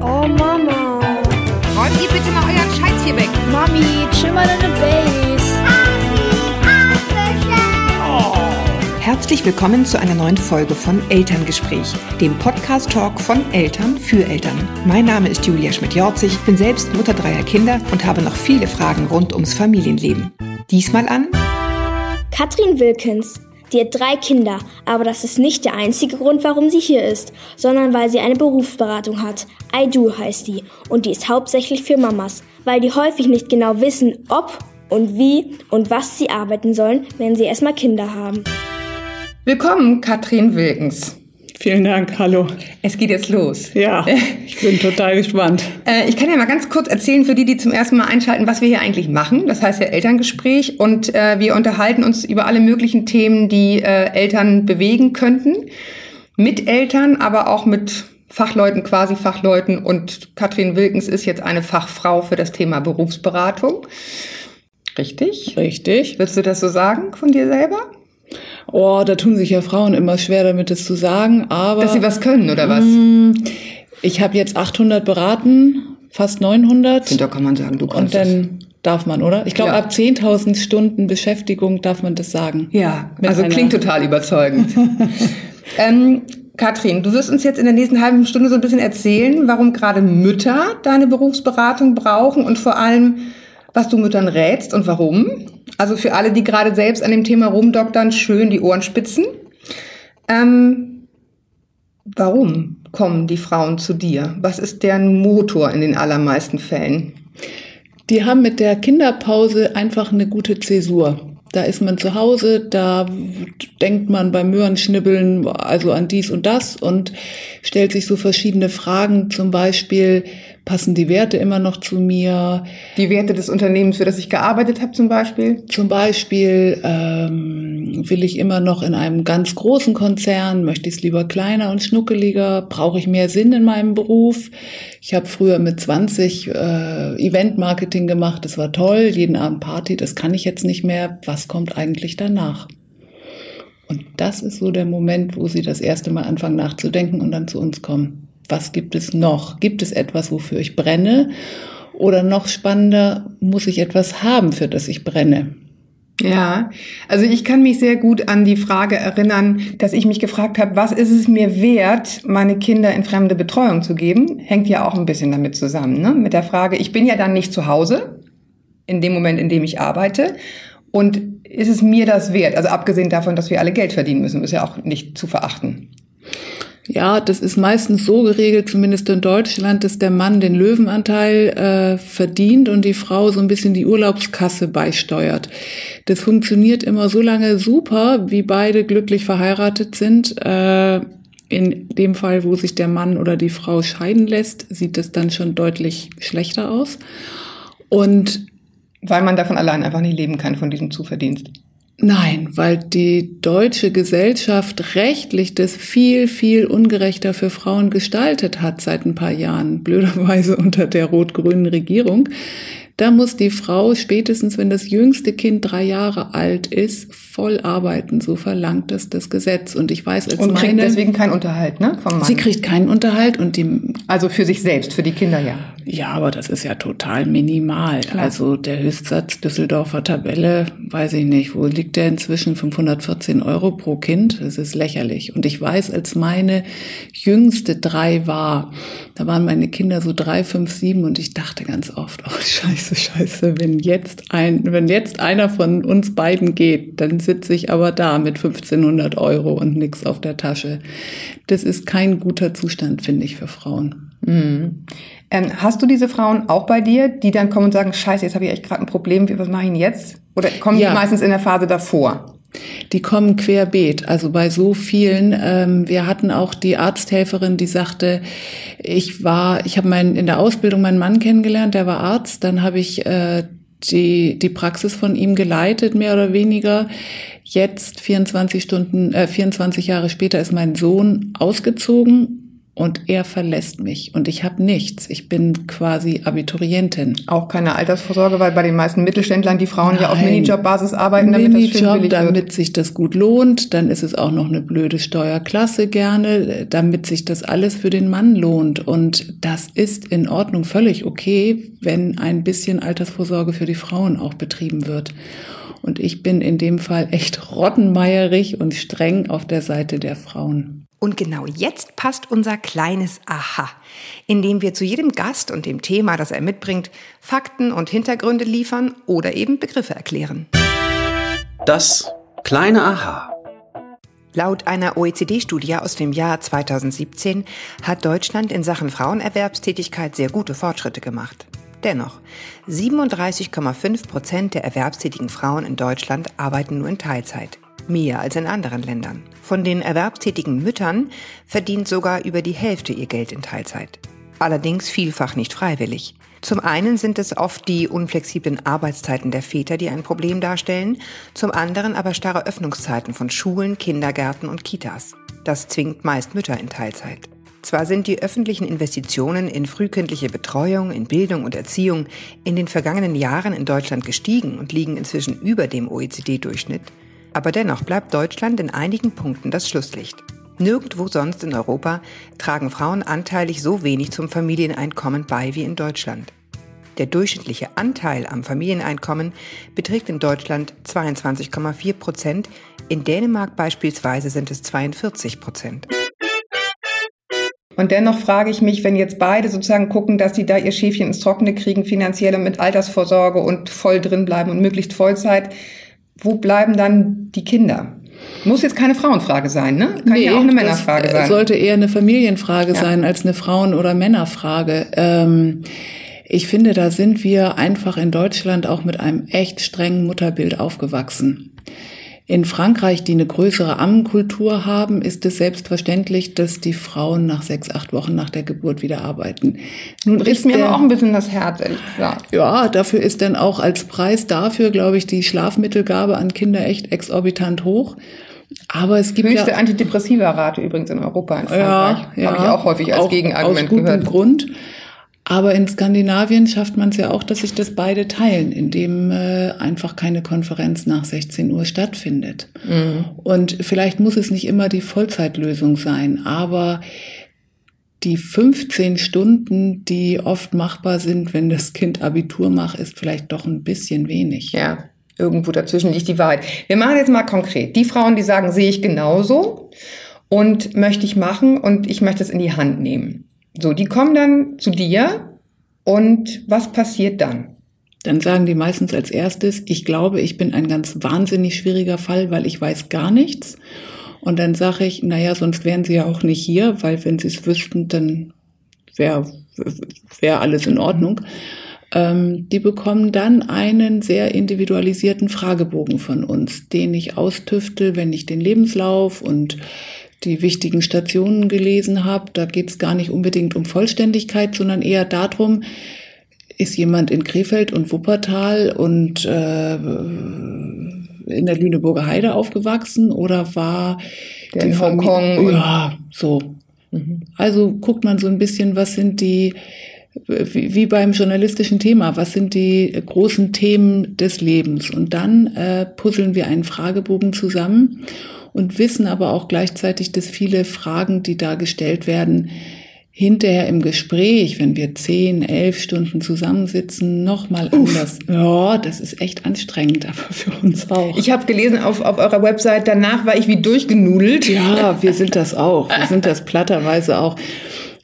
Oh Mama. Räumt ihr bitte mal euren Scheiß hier weg. Mami, chill mal deine Base. Herzlich willkommen zu einer neuen Folge von Elterngespräch, dem Podcast-Talk von Eltern für Eltern. Mein Name ist Julia Schmidt-Jorzig, bin selbst Mutter dreier Kinder und habe noch viele Fragen rund ums Familienleben. Diesmal an Katrin Wilkins. Die hat drei Kinder, aber das ist nicht der einzige Grund, warum sie hier ist, sondern weil sie eine Berufsberatung hat. I Do heißt die und die ist hauptsächlich für Mamas, weil die häufig nicht genau wissen, ob und wie und was sie arbeiten sollen, wenn sie erstmal Kinder haben. Willkommen, Katrin Wilkens. Vielen Dank, hallo. Es geht jetzt los. Ja, ich bin total gespannt. Äh, ich kann ja mal ganz kurz erzählen für die, die zum ersten Mal einschalten, was wir hier eigentlich machen. Das heißt ja Elterngespräch und äh, wir unterhalten uns über alle möglichen Themen, die äh, Eltern bewegen könnten. Mit Eltern, aber auch mit Fachleuten, quasi Fachleuten. Und Katrin Wilkens ist jetzt eine Fachfrau für das Thema Berufsberatung. Richtig? Richtig. Würdest du das so sagen von dir selber? Oh, da tun sich ja Frauen immer schwer damit, es zu sagen, aber... Dass sie was können, oder was? Ich habe jetzt 800 beraten, fast 900. Da kann man sagen, du Und kannst es. dann darf man, oder? Ich glaube, Ja. ab 10.000 Stunden Beschäftigung darf man das sagen. Ja, also klingt total überzeugend. ähm, Katrin, du wirst uns jetzt in der nächsten halben Stunde so ein bisschen erzählen, warum gerade Mütter deine Berufsberatung brauchen und vor allem, was du Müttern rätst und warum. Also für alle, die gerade selbst an dem Thema rumdoktern, schön die Ohren spitzen. Ähm, warum kommen die Frauen zu dir? Was ist deren Motor in den allermeisten Fällen? Die haben mit der Kinderpause einfach eine gute Zäsur. Da ist man zu Hause, da denkt man beim Möhrenschnibbeln also an dies und das und stellt sich so verschiedene Fragen, zum Beispiel, passen die Werte immer noch zu mir? Die Werte des Unternehmens, für das ich gearbeitet habe zum Beispiel? Zum Beispiel ähm, will ich immer noch in einem ganz großen Konzern, möchte ich es lieber kleiner und schnuckeliger, brauche ich mehr Sinn in meinem Beruf. Ich habe früher mit 20 äh, Event-Marketing gemacht, das war toll, jeden Abend Party, das kann ich jetzt nicht mehr. Was kommt eigentlich danach? Und das ist so der Moment, wo sie das erste Mal anfangen nachzudenken und dann zu uns kommen. Was gibt es noch? Gibt es etwas, wofür ich brenne? Oder noch spannender, muss ich etwas haben, für das ich brenne? Ja, also ich kann mich sehr gut an die Frage erinnern, dass ich mich gefragt habe, was ist es mir wert, meine Kinder in fremde Betreuung zu geben? Hängt ja auch ein bisschen damit zusammen, ne? Mit der Frage, ich bin ja dann nicht zu Hause, in dem Moment, in dem ich arbeite. Und ist es mir das wert? Also abgesehen davon, dass wir alle Geld verdienen müssen, ist ja auch nicht zu verachten. Ja, das ist meistens so geregelt, zumindest in Deutschland, dass der Mann den Löwenanteil äh, verdient und die Frau so ein bisschen die Urlaubskasse beisteuert. Das funktioniert immer so lange super, wie beide glücklich verheiratet sind. Äh, in dem Fall, wo sich der Mann oder die Frau scheiden lässt, sieht es dann schon deutlich schlechter aus. Und Weil man davon allein einfach nicht leben kann, von diesem Zuverdienst. Nein, weil die deutsche Gesellschaft rechtlich das viel, viel ungerechter für Frauen gestaltet hat seit ein paar Jahren, blöderweise unter der rot-grünen Regierung. Da muss die Frau spätestens, wenn das jüngste Kind drei Jahre alt ist, voll arbeiten. So verlangt das das Gesetz. Und ich weiß als Und kriegt meine, deswegen keinen Unterhalt, ne? Vom Mann. sie kriegt keinen Unterhalt und die also für sich selbst, für die Kinder ja. ja, aber das ist ja total minimal. Also der Höchstsatz Düsseldorfer Tabelle, weiß ich nicht, wo liegt der inzwischen? 514 Euro pro Kind? Das ist lächerlich. Und ich weiß, als meine jüngste drei war, da waren meine Kinder so drei, fünf, sieben und ich dachte ganz oft, oh scheiße, scheiße, wenn jetzt ein, wenn jetzt einer von uns beiden geht, dann sitze ich aber da mit 1500 Euro und nix auf der Tasche. Das ist kein guter Zustand, finde ich, für Frauen. Ähm, hast du diese Frauen auch bei dir, die dann kommen und sagen, scheiße, jetzt habe ich echt gerade ein Problem, was mache ich denn jetzt? Oder kommen Ja. die meistens in der Phase davor? Die kommen querbeet, also bei so vielen. Ähm, wir hatten auch die Arzthelferin, die sagte, ich war, ich habe mein, in der Ausbildung meinen Mann kennengelernt, der war Arzt, dann habe ich äh, die, die Praxis von ihm geleitet, mehr oder weniger. Jetzt, 24 Stunden, äh, 24 Jahre später, ist mein Sohn ausgezogen und er verlässt mich und ich habe nichts. Ich bin quasi Abiturientin. Auch keine Altersvorsorge, weil bei den meisten Mittelständlern die Frauen Nein. ja auf Minijobbasis arbeiten, damit Minijob, das damit sich das gut lohnt. Dann ist es auch noch eine blöde Steuerklasse gerne, damit sich das alles für den Mann lohnt. Und das ist in Ordnung, völlig okay, wenn ein bisschen Altersvorsorge für die Frauen auch betrieben wird. Und ich bin in dem Fall echt rottenmeierig und streng auf der Seite der Frauen. Und genau jetzt passt unser kleines Aha, indem wir zu jedem Gast und dem Thema, das er mitbringt, Fakten und Hintergründe liefern oder eben Begriffe erklären. Das kleine Aha. Laut einer OECD-Studie aus dem Jahr 2017 hat Deutschland in Sachen Frauenerwerbstätigkeit sehr gute Fortschritte gemacht. Dennoch, 37,5 Prozent der erwerbstätigen Frauen in Deutschland arbeiten nur in Teilzeit mehr als in anderen Ländern. Von den erwerbstätigen Müttern verdient sogar über die Hälfte ihr Geld in Teilzeit. Allerdings vielfach nicht freiwillig. Zum einen sind es oft die unflexiblen Arbeitszeiten der Väter, die ein Problem darstellen, zum anderen aber starre Öffnungszeiten von Schulen, Kindergärten und Kitas. Das zwingt meist Mütter in Teilzeit. Zwar sind die öffentlichen Investitionen in frühkindliche Betreuung, in Bildung und Erziehung in den vergangenen Jahren in Deutschland gestiegen und liegen inzwischen über dem OECD-Durchschnitt, aber dennoch bleibt Deutschland in einigen Punkten das Schlusslicht. Nirgendwo sonst in Europa tragen Frauen anteilig so wenig zum Familieneinkommen bei wie in Deutschland. Der durchschnittliche Anteil am Familieneinkommen beträgt in Deutschland 22,4 Prozent, in Dänemark beispielsweise sind es 42 Prozent. Und dennoch frage ich mich, wenn jetzt beide sozusagen gucken, dass sie da ihr Schäfchen ins Trockene kriegen, finanziell und mit Altersvorsorge und voll drin bleiben und möglichst Vollzeit, wo bleiben dann die Kinder? Muss jetzt keine Frauenfrage sein, ne? Kann nee, ja auch eine Männerfrage sein. Sollte eher eine Familienfrage ja. sein als eine Frauen- oder Männerfrage. Ähm, ich finde, da sind wir einfach in Deutschland auch mit einem echt strengen Mutterbild aufgewachsen. In Frankreich, die eine größere Ammenkultur haben, ist es selbstverständlich, dass die Frauen nach sechs, acht Wochen nach der Geburt wieder arbeiten. Nun Bricht mir aber auch ein bisschen das Herz, ehrlich gesagt. Ja, dafür ist dann auch als Preis dafür, glaube ich, die Schlafmittelgabe an Kinder echt exorbitant hoch. Aber es gibt höchste ja, antidepressiva Rate übrigens in Europa in Frankreich. Ja, ja, Habe ich auch häufig als auch Gegenargument aus gutem gehört. Grund. Aber in Skandinavien schafft man es ja auch, dass sich das beide teilen, indem äh, einfach keine Konferenz nach 16 Uhr stattfindet. Mhm. Und vielleicht muss es nicht immer die Vollzeitlösung sein, aber die 15 Stunden, die oft machbar sind, wenn das Kind Abitur macht, ist vielleicht doch ein bisschen wenig. Ja, irgendwo dazwischen liegt die Wahrheit. Wir machen jetzt mal konkret. Die Frauen, die sagen, sehe ich genauso und möchte ich machen und ich möchte es in die Hand nehmen. So, die kommen dann zu dir und was passiert dann? Dann sagen die meistens als erstes, ich glaube, ich bin ein ganz wahnsinnig schwieriger Fall, weil ich weiß gar nichts. Und dann sage ich, naja, sonst wären sie ja auch nicht hier, weil wenn sie es wüssten, dann wäre wär alles in Ordnung. Ähm, die bekommen dann einen sehr individualisierten Fragebogen von uns, den ich austüfte, wenn ich den Lebenslauf und die wichtigen Stationen gelesen habe. Da geht es gar nicht unbedingt um Vollständigkeit, sondern eher darum, ist jemand in Krefeld und Wuppertal und äh, in der Lüneburger Heide aufgewachsen oder war der in Hongkong? Ja, so. Mhm. Also guckt man so ein bisschen, was sind die, wie, wie beim journalistischen Thema, was sind die großen Themen des Lebens? Und dann äh, puzzeln wir einen Fragebogen zusammen und wissen aber auch gleichzeitig, dass viele Fragen, die da gestellt werden, hinterher im Gespräch, wenn wir zehn, elf Stunden zusammensitzen, nochmal anders. Ja, das ist echt anstrengend, aber für uns auch. Ich habe gelesen auf, auf eurer Website, danach war ich wie durchgenudelt. Ja, wir sind das auch. Wir sind das platterweise auch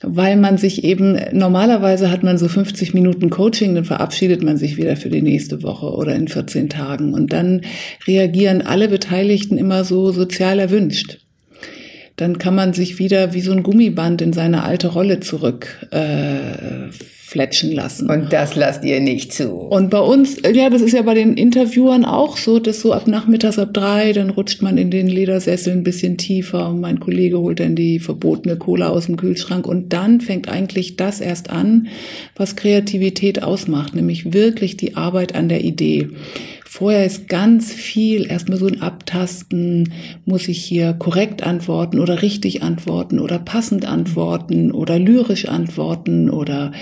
weil man sich eben, normalerweise hat man so 50 Minuten Coaching, dann verabschiedet man sich wieder für die nächste Woche oder in 14 Tagen. Und dann reagieren alle Beteiligten immer so sozial erwünscht. Dann kann man sich wieder wie so ein Gummiband in seine alte Rolle zurück äh, fletschen lassen. Und das lasst ihr nicht zu. Und bei uns, ja, das ist ja bei den Interviewern auch so, dass so ab nachmittags ab drei, dann rutscht man in den Ledersessel ein bisschen tiefer und mein Kollege holt dann die verbotene Cola aus dem Kühlschrank und dann fängt eigentlich das erst an, was Kreativität ausmacht, nämlich wirklich die Arbeit an der Idee. Vorher ist ganz viel erstmal so ein Abtasten, muss ich hier korrekt antworten oder richtig antworten oder passend antworten oder lyrisch antworten oder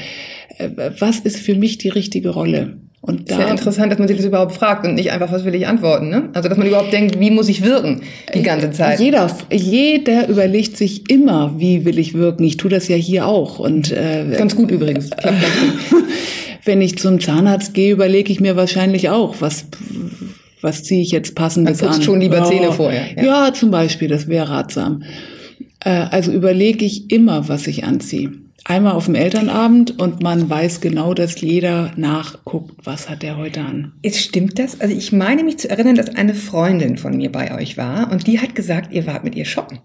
äh, was ist für mich die richtige Rolle? Und da, Sehr interessant, dass man sich das überhaupt fragt und nicht einfach, was will ich antworten. Ne? Also dass man überhaupt denkt, wie muss ich wirken die ganze Zeit. Jeder, jeder überlegt sich immer, wie will ich wirken. Ich tue das ja hier auch. Und äh, ganz gut übrigens. Klappt ganz gut. Wenn ich zum Zahnarzt gehe, überlege ich mir wahrscheinlich auch, was was ziehe ich jetzt passendes an. schon lieber Zähne vorher. Ja. ja, zum Beispiel, das wäre ratsam. Äh, also überlege ich immer, was ich anziehe einmal auf dem Elternabend und man weiß genau, dass jeder nachguckt, was hat der heute an. Ist, stimmt das? Also ich meine mich zu erinnern, dass eine Freundin von mir bei euch war und die hat gesagt, ihr wart mit ihr shoppen.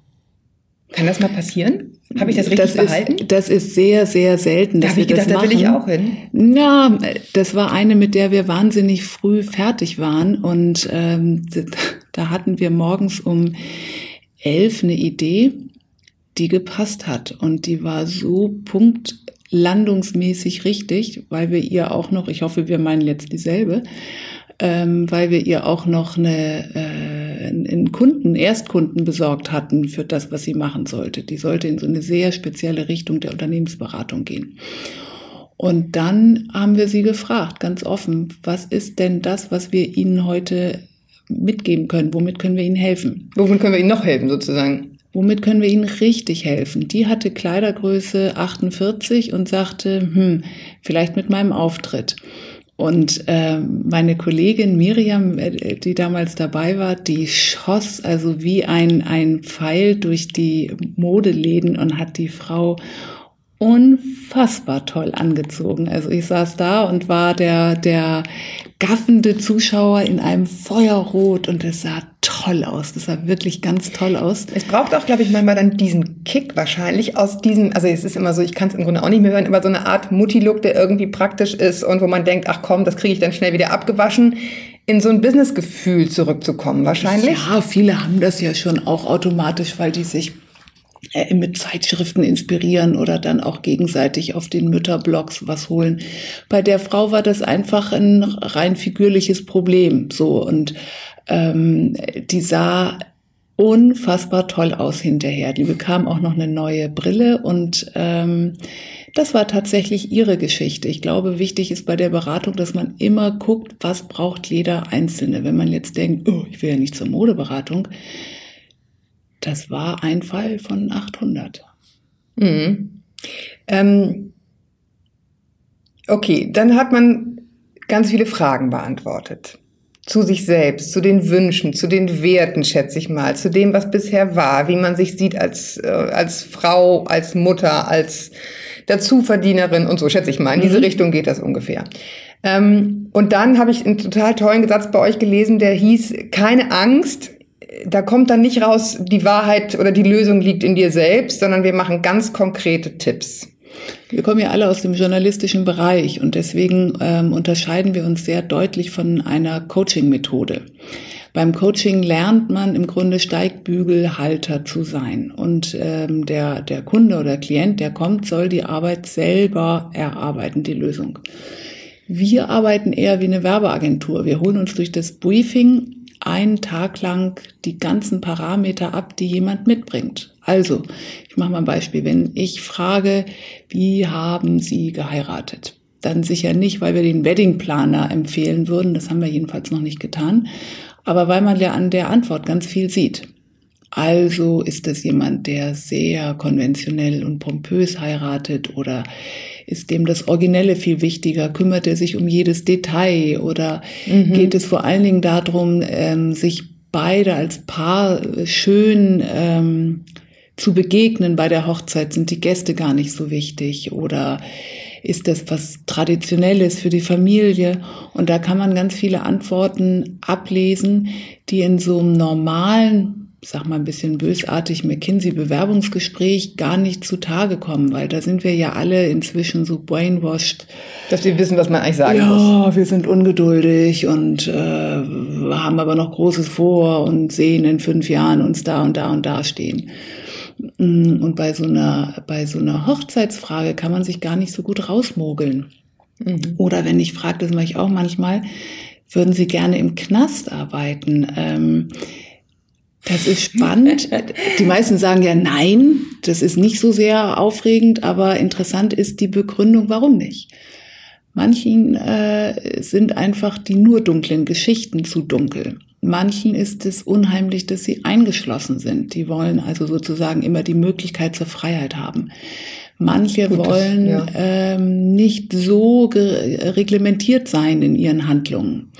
Kann das mal passieren? Habe ich das richtig das behalten? Ist, das ist sehr, sehr selten. Da habe ich gedacht, da will ich auch hin. Ja, das war eine, mit der wir wahnsinnig früh fertig waren und ähm, da hatten wir morgens um elf eine Idee die gepasst hat. Und die war so punktlandungsmäßig richtig, weil wir ihr auch noch, ich hoffe, wir meinen jetzt dieselbe, ähm, weil wir ihr auch noch eine, äh, einen Kunden, Erstkunden besorgt hatten für das, was sie machen sollte. Die sollte in so eine sehr spezielle Richtung der Unternehmensberatung gehen. Und dann haben wir sie gefragt, ganz offen, was ist denn das, was wir Ihnen heute mitgeben können? Womit können wir Ihnen helfen? Womit können wir Ihnen noch helfen, sozusagen? Womit können wir ihnen richtig helfen? Die hatte Kleidergröße 48 und sagte, hm, vielleicht mit meinem Auftritt. Und äh, meine Kollegin Miriam, äh, die damals dabei war, die schoss also wie ein, ein Pfeil durch die Modeläden und hat die Frau unfassbar toll angezogen. Also ich saß da und war der, der gaffende Zuschauer in einem Feuerrot und es sah toll aus. Das sah wirklich ganz toll aus. Es braucht auch, glaube ich, manchmal dann diesen Kick wahrscheinlich aus diesem, also es ist immer so, ich kann es im Grunde auch nicht mehr hören, aber so eine Art Mutti-Look, der irgendwie praktisch ist und wo man denkt, ach komm, das kriege ich dann schnell wieder abgewaschen in so ein Businessgefühl zurückzukommen, wahrscheinlich. Ja, viele haben das ja schon auch automatisch, weil die sich mit Zeitschriften inspirieren oder dann auch gegenseitig auf den Mütterblogs was holen. Bei der Frau war das einfach ein rein figürliches Problem. So und ähm, die sah unfassbar toll aus hinterher. Die bekam auch noch eine neue Brille und ähm, das war tatsächlich ihre Geschichte. Ich glaube, wichtig ist bei der Beratung, dass man immer guckt, was braucht jeder Einzelne. Wenn man jetzt denkt, oh, ich will ja nicht zur Modeberatung, das war ein Fall von 800. Mhm. Ähm, okay, dann hat man ganz viele Fragen beantwortet. Zu sich selbst, zu den Wünschen, zu den Werten, schätze ich mal, zu dem, was bisher war, wie man sich sieht als, äh, als Frau, als Mutter, als Dazuverdienerin und so, schätze ich mal. In diese mhm. Richtung geht das ungefähr. Ähm, und dann habe ich einen total tollen Satz bei euch gelesen, der hieß, keine Angst, da kommt dann nicht raus, die Wahrheit oder die Lösung liegt in dir selbst, sondern wir machen ganz konkrete Tipps. Wir kommen ja alle aus dem journalistischen Bereich und deswegen ähm, unterscheiden wir uns sehr deutlich von einer Coaching-Methode. Beim Coaching lernt man im Grunde Steigbügelhalter zu sein. Und ähm, der, der Kunde oder Klient, der kommt, soll die Arbeit selber erarbeiten, die Lösung. Wir arbeiten eher wie eine Werbeagentur. Wir holen uns durch das Briefing einen Tag lang die ganzen Parameter ab, die jemand mitbringt. Also, ich mache mal ein Beispiel. Wenn ich frage, wie haben Sie geheiratet? Dann sicher nicht, weil wir den Weddingplaner empfehlen würden. Das haben wir jedenfalls noch nicht getan. Aber weil man ja an der Antwort ganz viel sieht. Also ist es jemand, der sehr konventionell und pompös heiratet oder ist dem das Originelle viel wichtiger? Kümmert er sich um jedes Detail oder mhm. geht es vor allen Dingen darum, ähm, sich beide als Paar schön ähm, zu begegnen bei der Hochzeit? Sind die Gäste gar nicht so wichtig oder ist das was Traditionelles für die Familie? Und da kann man ganz viele Antworten ablesen, die in so einem normalen sag mal ein bisschen bösartig, McKinsey-Bewerbungsgespräch gar nicht zutage kommen, weil da sind wir ja alle inzwischen so brainwashed. Dass wir wissen, was man eigentlich sagen ja, muss. Ja, wir sind ungeduldig und äh, haben aber noch Großes vor und sehen in fünf Jahren uns da und da und da stehen. Mm, und bei so einer, bei so einer Hochzeitsfrage kann man sich gar nicht so gut rausmogeln. Mhm. Oder wenn ich frage, das mache ich auch manchmal, würden Sie gerne im Knast arbeiten? Ähm, das ist spannend. Die meisten sagen ja nein, das ist nicht so sehr aufregend, aber interessant ist die Begründung, warum nicht. Manchen äh, sind einfach die nur dunklen Geschichten zu dunkel. Manchen ist es unheimlich, dass sie eingeschlossen sind. Die wollen also sozusagen immer die Möglichkeit zur Freiheit haben. Manche Gut, wollen ja. ähm, nicht so reglementiert sein in ihren Handlungen.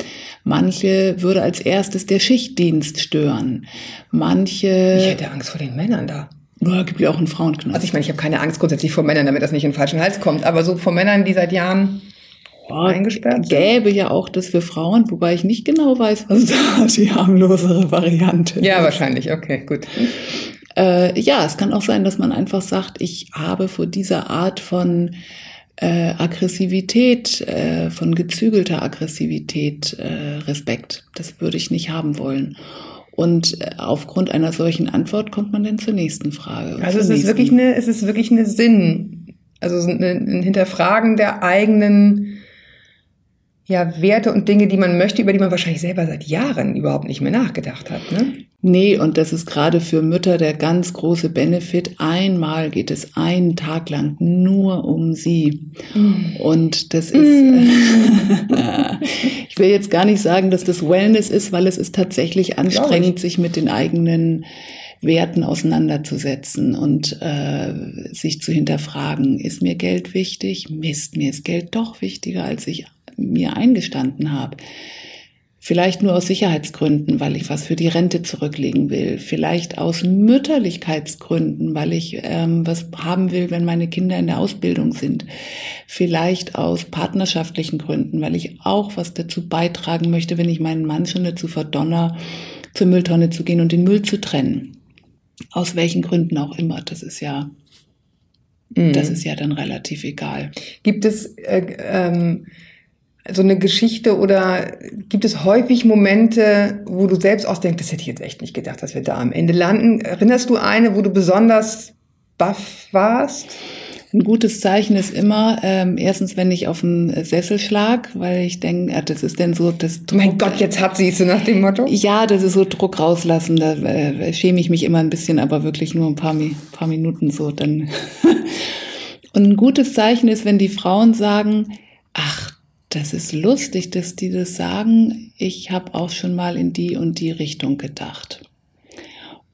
Manche würde als erstes der Schichtdienst stören. Manche. Ich hätte Angst vor den Männern da. Ja, gibt ja auch einen Frauenknast. Also ich meine, ich habe keine Angst grundsätzlich vor Männern, damit das nicht in den falschen Hals kommt, aber so vor Männern, die seit Jahren ja, eingesperrt sind. Gäbe ja auch das für Frauen, wobei ich nicht genau weiß, was da die harmlosere Variante ist. Ja, wahrscheinlich. Okay, gut. Äh, ja, es kann auch sein, dass man einfach sagt, ich habe vor dieser Art von äh, Aggressivität, äh, von gezügelter Aggressivität äh, Respekt. Das würde ich nicht haben wollen. Und äh, aufgrund einer solchen Antwort kommt man dann zur nächsten Frage. Also es ist wirklich eine, es ist wirklich eine Sinn, also ein Hinterfragen der eigenen ja, Werte und Dinge, die man möchte, über die man wahrscheinlich selber seit Jahren überhaupt nicht mehr nachgedacht hat. Ne? Nee, und das ist gerade für Mütter der ganz große Benefit. Einmal geht es einen Tag lang nur um sie. Mm. Und das ist, mm. ich will jetzt gar nicht sagen, dass das Wellness ist, weil es ist tatsächlich anstrengend, sich mit den eigenen Werten auseinanderzusetzen und äh, sich zu hinterfragen, ist mir Geld wichtig? Mist, mir ist Geld doch wichtiger, als ich mir eingestanden habe. Vielleicht nur aus Sicherheitsgründen, weil ich was für die Rente zurücklegen will. Vielleicht aus Mütterlichkeitsgründen, weil ich ähm, was haben will, wenn meine Kinder in der Ausbildung sind. Vielleicht aus partnerschaftlichen Gründen, weil ich auch was dazu beitragen möchte, wenn ich meinen Mann schon dazu verdonner, zur Mülltonne zu gehen und den Müll zu trennen. Aus welchen Gründen auch immer. Das ist ja, mhm. das ist ja dann relativ egal. Gibt es äh, ähm so eine Geschichte oder gibt es häufig Momente, wo du selbst auch denkst, das hätte ich jetzt echt nicht gedacht, dass wir da am Ende landen? Erinnerst du eine, wo du besonders baff warst? Ein gutes Zeichen ist immer, ähm, erstens, wenn ich auf den Sessel schlag, weil ich denke, äh, das ist denn so das Druck. Mein Gott, jetzt hat sie so nach dem Motto. Ja, das ist so Druck rauslassen. Da äh, schäme ich mich immer ein bisschen, aber wirklich nur ein paar, paar Minuten so. Dann Und ein gutes Zeichen ist, wenn die Frauen sagen, ach, das ist lustig, dass die das sagen. Ich habe auch schon mal in die und die Richtung gedacht.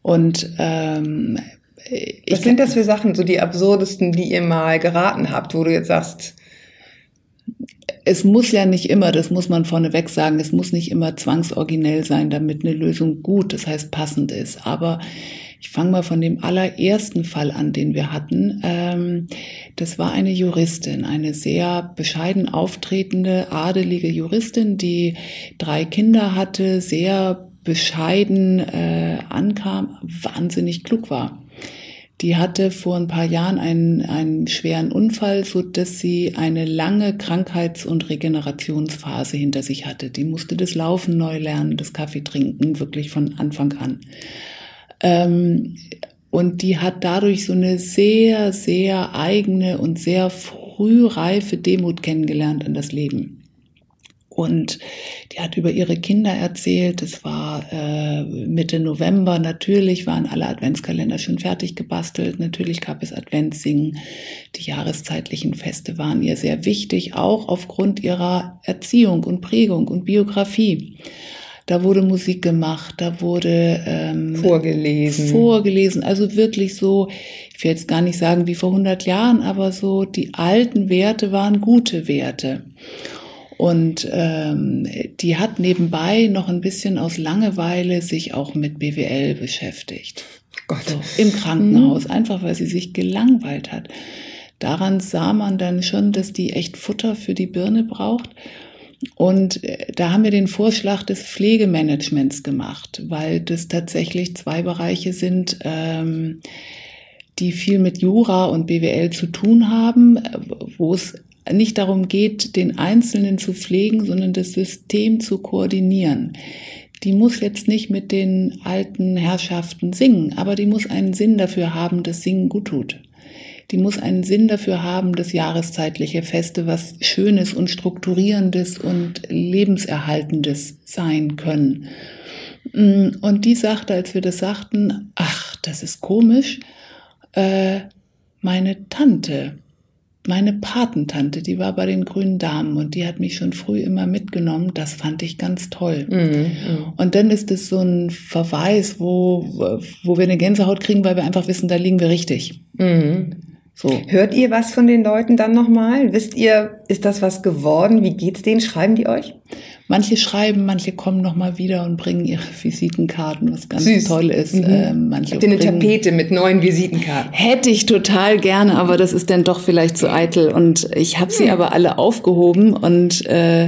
Und ähm, was sind das für Sachen, so die absurdesten, die ihr mal geraten habt, wo du jetzt sagst, es muss ja nicht immer, das muss man vorneweg sagen, es muss nicht immer zwangsoriginell sein, damit eine Lösung gut, das heißt passend ist. Aber ich fange mal von dem allerersten Fall an, den wir hatten. Ähm, das war eine Juristin, eine sehr bescheiden auftretende, adelige Juristin, die drei Kinder hatte, sehr bescheiden äh, ankam, wahnsinnig klug war. Die hatte vor ein paar Jahren einen, einen schweren Unfall, so dass sie eine lange Krankheits- und Regenerationsphase hinter sich hatte. Die musste das Laufen neu lernen, das Kaffee trinken, wirklich von Anfang an. Ähm, und die hat dadurch so eine sehr, sehr eigene und sehr frühreife Demut kennengelernt an das Leben. Und die hat über ihre Kinder erzählt. Es war äh, Mitte November. Natürlich waren alle Adventskalender schon fertig gebastelt. Natürlich gab es Adventssingen. Die jahreszeitlichen Feste waren ihr sehr wichtig, auch aufgrund ihrer Erziehung und Prägung und Biografie. Da wurde Musik gemacht, da wurde ähm, vorgelesen. Vorgelesen, also wirklich so, ich will jetzt gar nicht sagen wie vor 100 Jahren, aber so die alten Werte waren gute Werte. Und ähm, die hat nebenbei noch ein bisschen aus Langeweile sich auch mit BWL beschäftigt. Gott. So, Im Krankenhaus, mhm. einfach weil sie sich gelangweilt hat. Daran sah man dann schon, dass die echt Futter für die Birne braucht. Und äh, da haben wir den Vorschlag des Pflegemanagements gemacht, weil das tatsächlich zwei Bereiche sind, ähm, die viel mit Jura und BWL zu tun haben, wo es nicht darum geht, den Einzelnen zu pflegen, sondern das System zu koordinieren. Die muss jetzt nicht mit den alten Herrschaften singen, aber die muss einen Sinn dafür haben, dass Singen gut tut. Die muss einen Sinn dafür haben, dass jahreszeitliche Feste was Schönes und Strukturierendes und Lebenserhaltendes sein können. Und die sagte, als wir das sagten, ach, das ist komisch, äh, meine Tante, meine Patentante, die war bei den Grünen Damen und die hat mich schon früh immer mitgenommen. Das fand ich ganz toll. Mhm. Und dann ist es so ein Verweis, wo, wo wir eine Gänsehaut kriegen, weil wir einfach wissen, da liegen wir richtig. Mhm. So. Hört ihr was von den Leuten dann nochmal? Wisst ihr, ist das was geworden? Wie geht's denen? Schreiben die euch? Manche schreiben, manche kommen nochmal wieder und bringen ihre Visitenkarten, was ganz Süß. toll ist. Mhm. Ähm, manche Habt ihr eine Tapete mit neuen Visitenkarten? Hätte ich total gerne, aber das ist dann doch vielleicht zu eitel. Und ich habe sie mhm. aber alle aufgehoben und äh,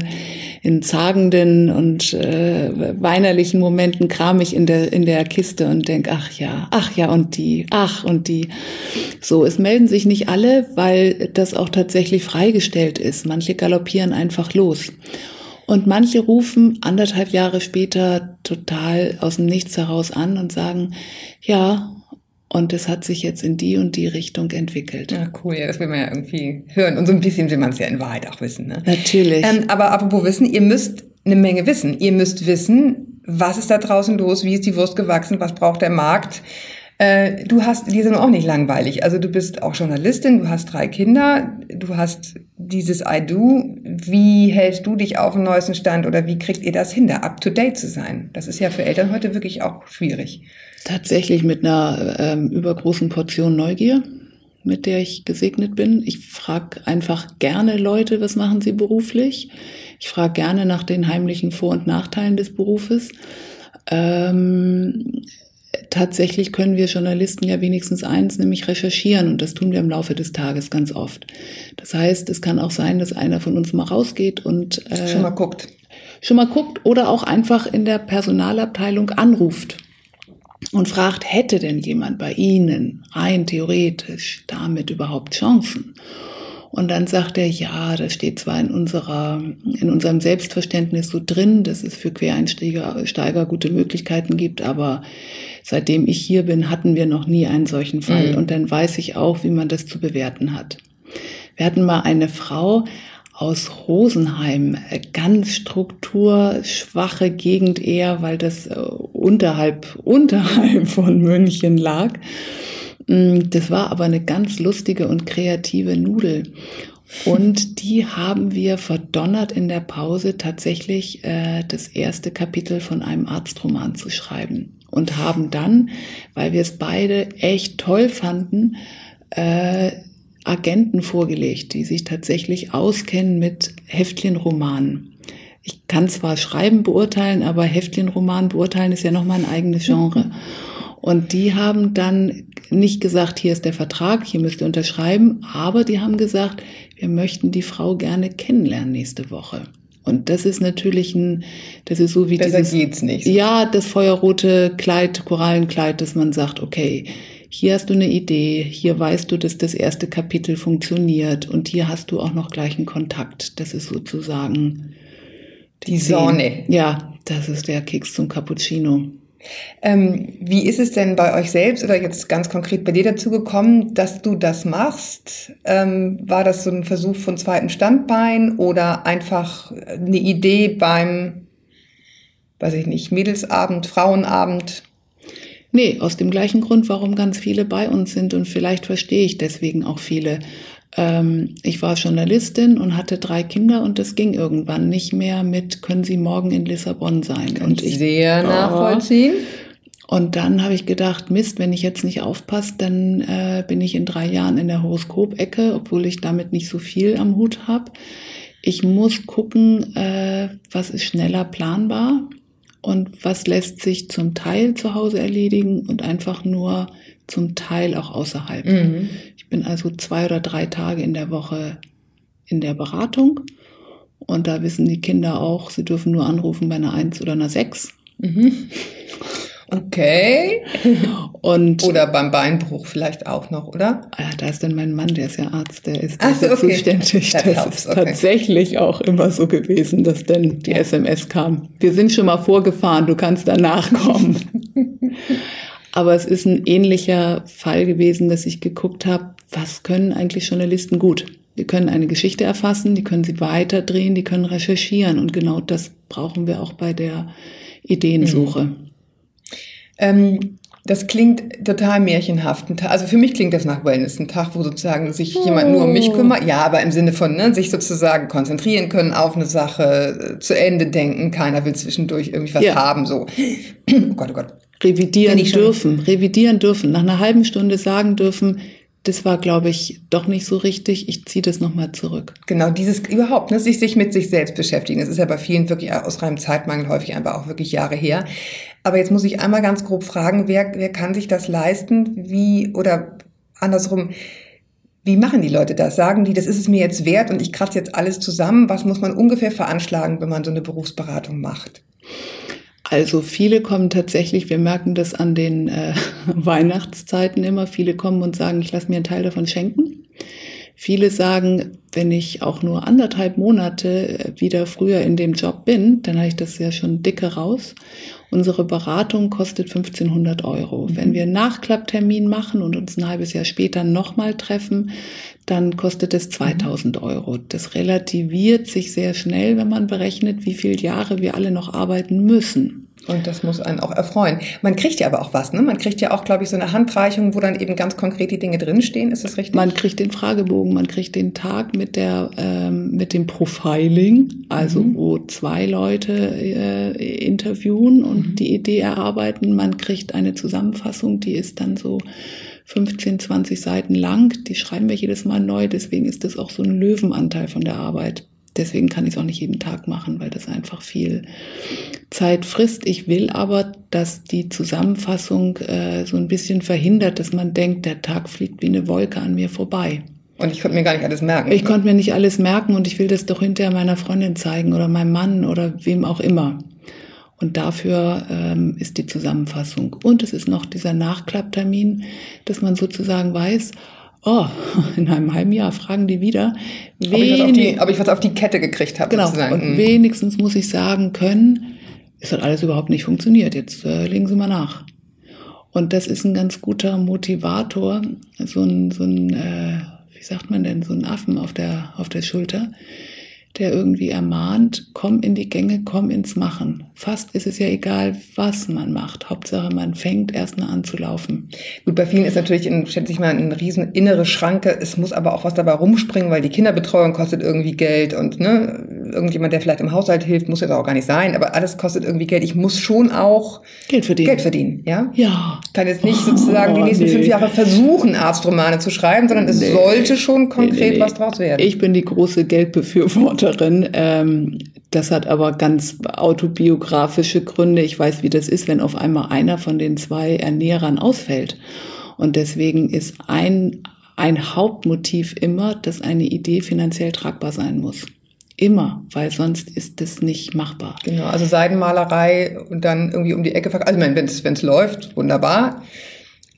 in zagenden und äh, weinerlichen Momenten kram ich in der, in der Kiste und denk, ach ja, ach ja und die, ach und die. So, es melden sich nicht alle, weil das auch tatsächlich freigestellt ist. Manche galoppieren einfach los. Und manche rufen anderthalb Jahre später total aus dem Nichts heraus an und sagen, ja, und es hat sich jetzt in die und die Richtung entwickelt. Ja, cool, ja, das will man ja irgendwie hören. Und so ein bisschen will man es ja in Wahrheit auch wissen. Ne? Natürlich. Ähm, aber apropos Wissen, ihr müsst eine Menge wissen. Ihr müsst wissen, was ist da draußen los, wie ist die Wurst gewachsen, was braucht der Markt. Äh, du hast, die sind auch nicht langweilig. Also du bist auch Journalistin, du hast drei Kinder, du hast dieses I Do. Wie hältst du dich auf dem neuesten Stand oder wie kriegt ihr das hin, da up to date zu sein? Das ist ja für Eltern heute wirklich auch schwierig. Tatsächlich mit einer ähm, übergroßen Portion Neugier, mit der ich gesegnet bin. Ich frage einfach gerne Leute, was machen sie beruflich. Ich frage gerne nach den heimlichen Vor- und Nachteilen des Berufes. Ähm, tatsächlich können wir Journalisten ja wenigstens eins, nämlich recherchieren. Und das tun wir im Laufe des Tages ganz oft. Das heißt, es kann auch sein, dass einer von uns mal rausgeht und äh, schon mal guckt. Schon mal guckt oder auch einfach in der Personalabteilung anruft und fragt, hätte denn jemand bei Ihnen rein theoretisch damit überhaupt Chancen? Und dann sagt er, ja, das steht zwar in unserer, in unserem Selbstverständnis so drin, dass es für Quereinsteiger Steiger gute Möglichkeiten gibt, aber seitdem ich hier bin, hatten wir noch nie einen solchen Fall. Mhm. Und dann weiß ich auch, wie man das zu bewerten hat. Wir hatten mal eine Frau, aus Rosenheim, ganz strukturschwache Gegend eher, weil das äh, unterhalb, unterhalb von München lag. Mm, das war aber eine ganz lustige und kreative Nudel. Und die haben wir verdonnert in der Pause tatsächlich äh, das erste Kapitel von einem Arztroman zu schreiben. Und haben dann, weil wir es beide echt toll fanden, äh, Agenten vorgelegt, die sich tatsächlich auskennen mit Häftlinromanen. Ich kann zwar Schreiben beurteilen, aber Häftlinroman beurteilen ist ja nochmal ein eigenes Genre. Und die haben dann nicht gesagt, hier ist der Vertrag, hier müsst ihr unterschreiben, aber die haben gesagt, wir möchten die Frau gerne kennenlernen nächste Woche. Und das ist natürlich ein, das ist so wie Besser dieses, geht's nicht. Ja, das feuerrote Kleid, Korallenkleid, dass man sagt, okay, hier hast du eine Idee, hier weißt du, dass das erste Kapitel funktioniert und hier hast du auch noch gleich einen Kontakt. Das ist sozusagen die, die Sonne. Ja, das ist der Keks zum Cappuccino. Ähm, wie ist es denn bei euch selbst oder jetzt ganz konkret bei dir dazu gekommen, dass du das machst? Ähm, war das so ein Versuch von zweitem Standbein oder einfach eine Idee beim, weiß ich nicht, Mädelsabend, Frauenabend? Nee, aus dem gleichen Grund, warum ganz viele bei uns sind und vielleicht verstehe ich deswegen auch viele. Ähm, ich war Journalistin und hatte drei Kinder und das ging irgendwann nicht mehr mit, können Sie morgen in Lissabon sein? Kann und ich sehr nachvollziehen. Und dann habe ich gedacht, Mist, wenn ich jetzt nicht aufpasse, dann äh, bin ich in drei Jahren in der Horoskopecke, obwohl ich damit nicht so viel am Hut habe. Ich muss gucken, äh, was ist schneller planbar und was lässt sich zum Teil zu Hause erledigen und einfach nur zum Teil auch außerhalb. Mhm. Ich bin also zwei oder drei Tage in der Woche in der Beratung Und da wissen die Kinder auch, sie dürfen nur anrufen bei einer 1 oder einer 6. Okay. Und Oder beim Beinbruch vielleicht auch noch, oder? Ah, da ist dann mein Mann, der ist ja Arzt, der ist Ach so, dafür okay. zuständig. Das helps, ist okay. tatsächlich auch immer so gewesen, dass dann die SMS kam. Wir sind schon mal vorgefahren, du kannst danach kommen. Aber es ist ein ähnlicher Fall gewesen, dass ich geguckt habe, was können eigentlich Journalisten gut? Die können eine Geschichte erfassen, die können sie weiterdrehen, die können recherchieren. Und genau das brauchen wir auch bei der Ideensuche. Ähm, das klingt total märchenhaft. Also für mich klingt das nach Wellness. Ein Tag, wo sozusagen sich jemand nur um mich kümmert. Ja, aber im Sinne von ne, sich sozusagen konzentrieren können auf eine Sache, äh, zu Ende denken. Keiner will zwischendurch irgendwie was Ja. haben. So. Oh Gott, oh Gott. revidieren dürfen, revidieren dürfen, nach einer halben Stunde sagen dürfen, das war, glaube ich, doch nicht so richtig, ich ziehe das nochmal zurück. Genau, dieses überhaupt, ne, sich, sich mit sich selbst beschäftigen. Das ist ja bei vielen wirklich aus reinem Zeitmangel häufig einfach auch wirklich Jahre her. Aber jetzt muss ich einmal ganz grob fragen, wer, wer kann sich das leisten? Wie, oder andersrum, wie machen die Leute das? Sagen die, das ist es mir jetzt wert und ich kratze jetzt alles zusammen? Was muss man ungefähr veranschlagen, wenn man so eine Berufsberatung macht? Also viele kommen tatsächlich, wir merken das an den äh, Weihnachtszeiten immer, viele kommen und sagen, ich lasse mir einen Teil davon schenken. Viele sagen, wenn ich auch nur anderthalb Monate wieder früher in dem Job bin, dann habe ich das ja schon dicke raus. Unsere Beratung kostet 1500 Euro. Wenn wir einen Nachklapptermin machen und uns ein halbes Jahr später nochmal treffen, dann kostet es 2000 Euro. Das relativiert sich sehr schnell, wenn man berechnet, wie viele Jahre wir alle noch arbeiten müssen. Und das muss einen auch erfreuen. Man kriegt ja aber auch was, ne? Man kriegt ja auch, glaube ich, so eine Handreichung, wo dann eben ganz konkret die Dinge drinstehen. Ist das richtig? Man kriegt den Fragebogen, man kriegt den Tag mit der ähm, mit dem Profiling, also Mhm. wo zwei Leute äh, interviewen und Mhm. die Idee erarbeiten. Man kriegt eine Zusammenfassung, die ist dann so 15, 20 Seiten lang. Die schreiben wir jedes Mal neu. Deswegen ist das auch so ein Löwenanteil von der Arbeit. Deswegen kann ich es auch nicht jeden Tag machen, weil das einfach viel Zeit frisst. Ich will aber, dass die Zusammenfassung äh, so ein bisschen verhindert, dass man denkt, der Tag fliegt wie eine Wolke an mir vorbei. Und ich konnte mir gar nicht alles merken. Ich konnte mir nicht alles merken und ich will das doch hinterher meiner Freundin zeigen oder meinem Mann oder wem auch immer. Und dafür ähm, ist die Zusammenfassung. Und es ist noch dieser Nachklapptermin, dass man sozusagen weiß, oh, in einem halben Jahr fragen die wieder, ob, ich was die, ob ich was auf die Kette gekriegt habe, Genau. sozusagen. Und Mhm. wenigstens muss ich sagen können, es hat alles überhaupt nicht funktioniert. Jetzt äh, legen Sie mal nach. Und das ist ein ganz guter Motivator, so ein, so ein äh, wie sagt man denn, so ein Affen auf der, auf der Schulter, der irgendwie ermahnt, komm in die Gänge, komm ins Machen. Fast ist es ja egal, was man macht. Hauptsache, man fängt erst mal an zu laufen. Gut, bei vielen ist natürlich, in, schätze ich mal, eine riesen innere Schranke. Es muss aber auch was dabei rumspringen, weil die Kinderbetreuung kostet irgendwie Geld und ne, irgendjemand, der vielleicht im Haushalt hilft, muss jetzt auch gar nicht sein, aber alles kostet irgendwie Geld. Ich muss schon auch Geld verdienen. Geld verdienen, ja? Ja. Ich kann jetzt nicht sozusagen die Oh, nächsten nee. fünf Jahre versufen, Arztromane zu schreiben, sondern es Nee. sollte schon konkret nee. was draus werden. Ich bin die große Geldbefürworterin. Ähm, das hat aber ganz autobiografische Gründe. Ich weiß, wie das ist, wenn auf einmal einer von den zwei Ernährern ausfällt. Und deswegen ist ein, ein Hauptmotiv immer, dass eine Idee finanziell tragbar sein muss. Immer, weil sonst ist das nicht machbar. Genau, also Seidenmalerei und dann irgendwie um die Ecke verkaufen. Also wenn es läuft, wunderbar.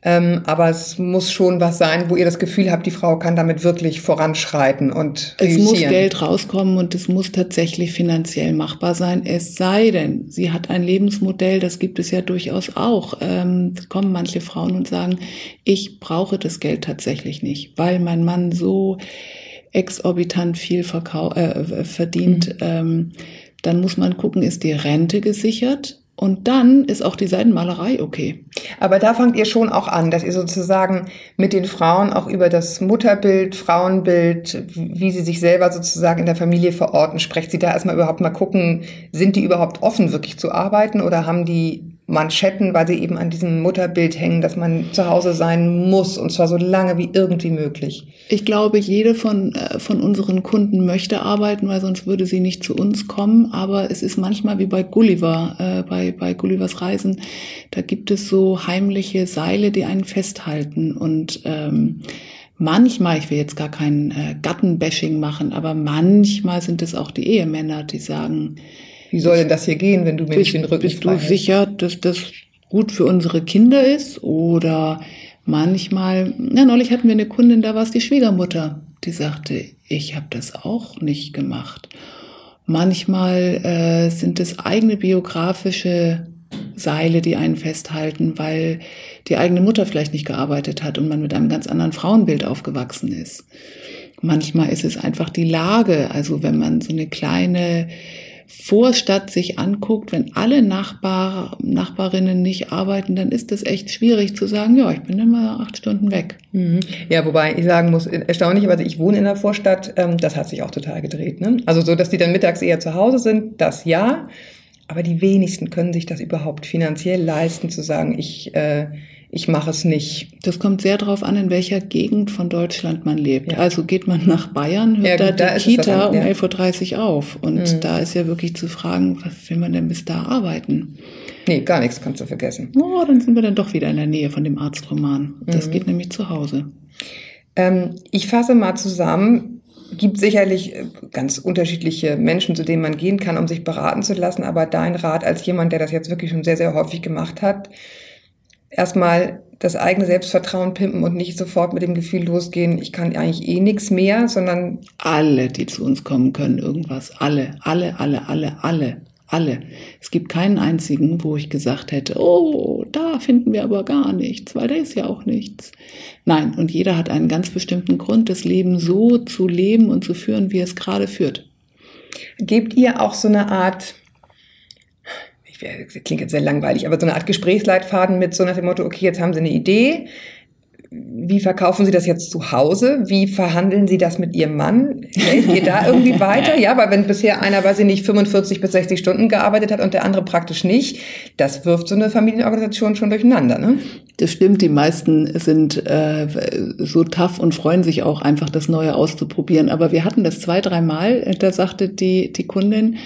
Ähm, aber es muss schon was sein, wo ihr das Gefühl habt, die Frau kann damit wirklich voranschreiten und Es muss. Geld rauskommen und es muss tatsächlich finanziell machbar sein. Es sei denn, sie hat ein Lebensmodell, das gibt es ja durchaus auch. Ähm, kommen manche Frauen und sagen, ich brauche das Geld tatsächlich nicht, weil mein Mann so exorbitant viel verkau äh, verdient. Ähm, dann muss man gucken, ist die Rente gesichert? Und dann ist auch die Seidenmalerei okay. Aber da fangt ihr schon auch an, dass ihr sozusagen mit den Frauen auch über das Mutterbild, Frauenbild, wie sie sich selber sozusagen in der Familie verorten, sprecht sie da erstmal überhaupt mal gucken, sind die überhaupt offen, wirklich zu arbeiten oder haben die Manschetten, weil sie eben an diesem Mutterbild hängen, dass man zu Hause sein muss und zwar so lange wie irgendwie möglich. Ich glaube, jede von, äh, von unseren Kunden möchte arbeiten, weil sonst würde sie nicht zu uns kommen. Aber es ist manchmal wie bei Gulliver, äh, bei, bei Gullivers Reisen. Da gibt es so heimliche Seile, die einen festhalten. Und ähm, manchmal, ich will jetzt gar kein äh, Gattenbashing machen, aber manchmal sind es auch die Ehemänner, die sagen, wie soll denn das hier gehen, wenn du mir bist, den Rücken Bist du sicher, dass das gut für unsere Kinder ist? Oder manchmal, na, neulich hatten wir eine Kundin, da war es die Schwiegermutter, die sagte, ich habe das auch nicht gemacht. Manchmal äh, sind es eigene biografische Seile, die einen festhalten, weil die eigene Mutter vielleicht nicht gearbeitet hat und man mit einem ganz anderen Frauenbild aufgewachsen ist. Manchmal ist es einfach die Lage, also wenn man so eine kleine Vorstadt sich anguckt, wenn alle Nachbar, Nachbarinnen nicht arbeiten, dann ist das echt schwierig zu sagen, ja, ich bin immer acht Stunden weg. Mhm. Ja, wobei ich sagen muss, erstaunlich, aber ich wohne in der Vorstadt, ähm, das hat sich auch total gedreht. Ne? Also so, dass die dann mittags eher zu Hause sind, das ja. Aber die wenigsten können sich das überhaupt finanziell leisten, zu sagen, ich, äh, ich mache es nicht. Das kommt sehr darauf an, in welcher Gegend von Deutschland man lebt. Ja. Also geht man nach Bayern, hört ja, gut, da die Kita dann, ja. um 11.30 Uhr auf. Und mhm. da ist ja wirklich zu fragen, was will man denn bis da arbeiten? Nee, gar nichts kannst du vergessen. Oh, dann sind wir dann doch wieder in der Nähe von dem Arztroman. Das mhm. geht nämlich zu Hause. Ähm, ich fasse mal zusammen gibt sicherlich äh, ganz unterschiedliche Menschen, zu denen man gehen kann, um sich beraten zu lassen. Aber dein Rat als jemand, der das jetzt wirklich schon sehr, sehr häufig gemacht hat, erstmal das eigene Selbstvertrauen pimpen und nicht sofort mit dem Gefühl losgehen, ich kann eigentlich eh nichts mehr, sondern alle, die zu uns kommen, können irgendwas. Alle, alle, alle, alle, alle. Alle. Es gibt keinen einzigen, wo ich gesagt hätte, oh, da finden wir aber gar nichts, weil da ist ja auch nichts. Nein, und jeder hat einen ganz bestimmten Grund, das Leben so zu leben und zu führen, wie es gerade führt. Gebt ihr auch so eine Art, ich, klingt jetzt sehr langweilig, aber so eine Art Gesprächsleitfaden mit so nach dem Motto, okay, jetzt haben Sie eine Idee, wie verkaufen Sie das jetzt zu Hause? Wie verhandeln Sie das mit Ihrem Mann? Helft ihr da irgendwie weiter? Ja, weil wenn bisher einer, weiß ich nicht, 45 bis 60 Stunden gearbeitet hat und der andere praktisch nicht, das wirft so eine Familienorganisation schon durcheinander, ne? Das stimmt, die meisten sind äh, so tough und freuen sich auch einfach, das Neue auszuprobieren. Aber wir hatten das zwei, dreimal. Da sagte die, die Kundin,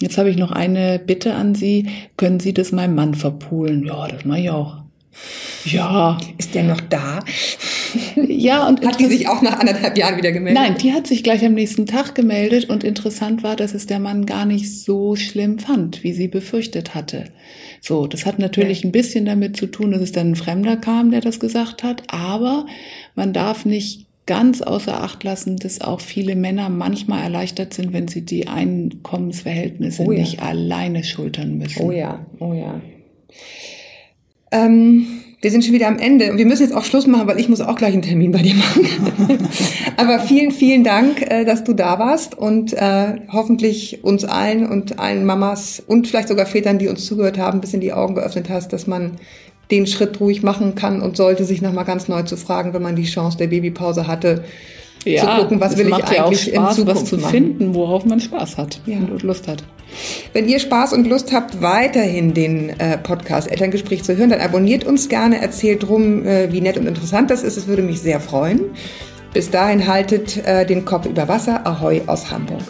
jetzt habe ich noch eine Bitte an Sie, können Sie das meinem Mann verpulen? Ja, das mache ich auch. Ja. Ist der noch da? Ja, und hat die sich auch nach anderthalb Jahren wieder gemeldet? Nein, die hat sich gleich am nächsten Tag gemeldet und interessant war, dass es der Mann gar nicht so schlimm fand, wie sie befürchtet hatte. So, das hat natürlich ja. ein bisschen damit zu tun, dass es dann ein Fremder kam, der das gesagt hat, aber man darf nicht ganz außer Acht lassen, dass auch viele Männer manchmal erleichtert sind, wenn sie die Einkommensverhältnisse oh ja. nicht alleine schultern müssen. Oh ja, oh ja. Ähm, wir sind schon wieder am Ende und wir müssen jetzt auch Schluss machen, weil ich muss auch gleich einen Termin bei dir machen. Aber vielen, vielen Dank, äh, dass du da warst und äh, hoffentlich uns allen und allen Mamas und vielleicht sogar Vätern, die uns zugehört haben, ein bisschen die Augen geöffnet hast, dass man den Schritt ruhig machen kann und sollte sich nochmal ganz neu zu fragen, wenn man die Chance der Babypause hatte, ja, zu gucken, was will ich eigentlich ja auch Spaß, in Zukunft was zu machen. finden, worauf man Spaß hat ja. und Lust hat. Wenn ihr Spaß und Lust habt, weiterhin den äh, Podcast Elterngespräch zu hören, dann abonniert uns gerne, erzählt drum, äh, wie nett und interessant das ist. Es würde mich sehr freuen. Bis dahin haltet äh, den Kopf über Wasser. Ahoi aus Hamburg.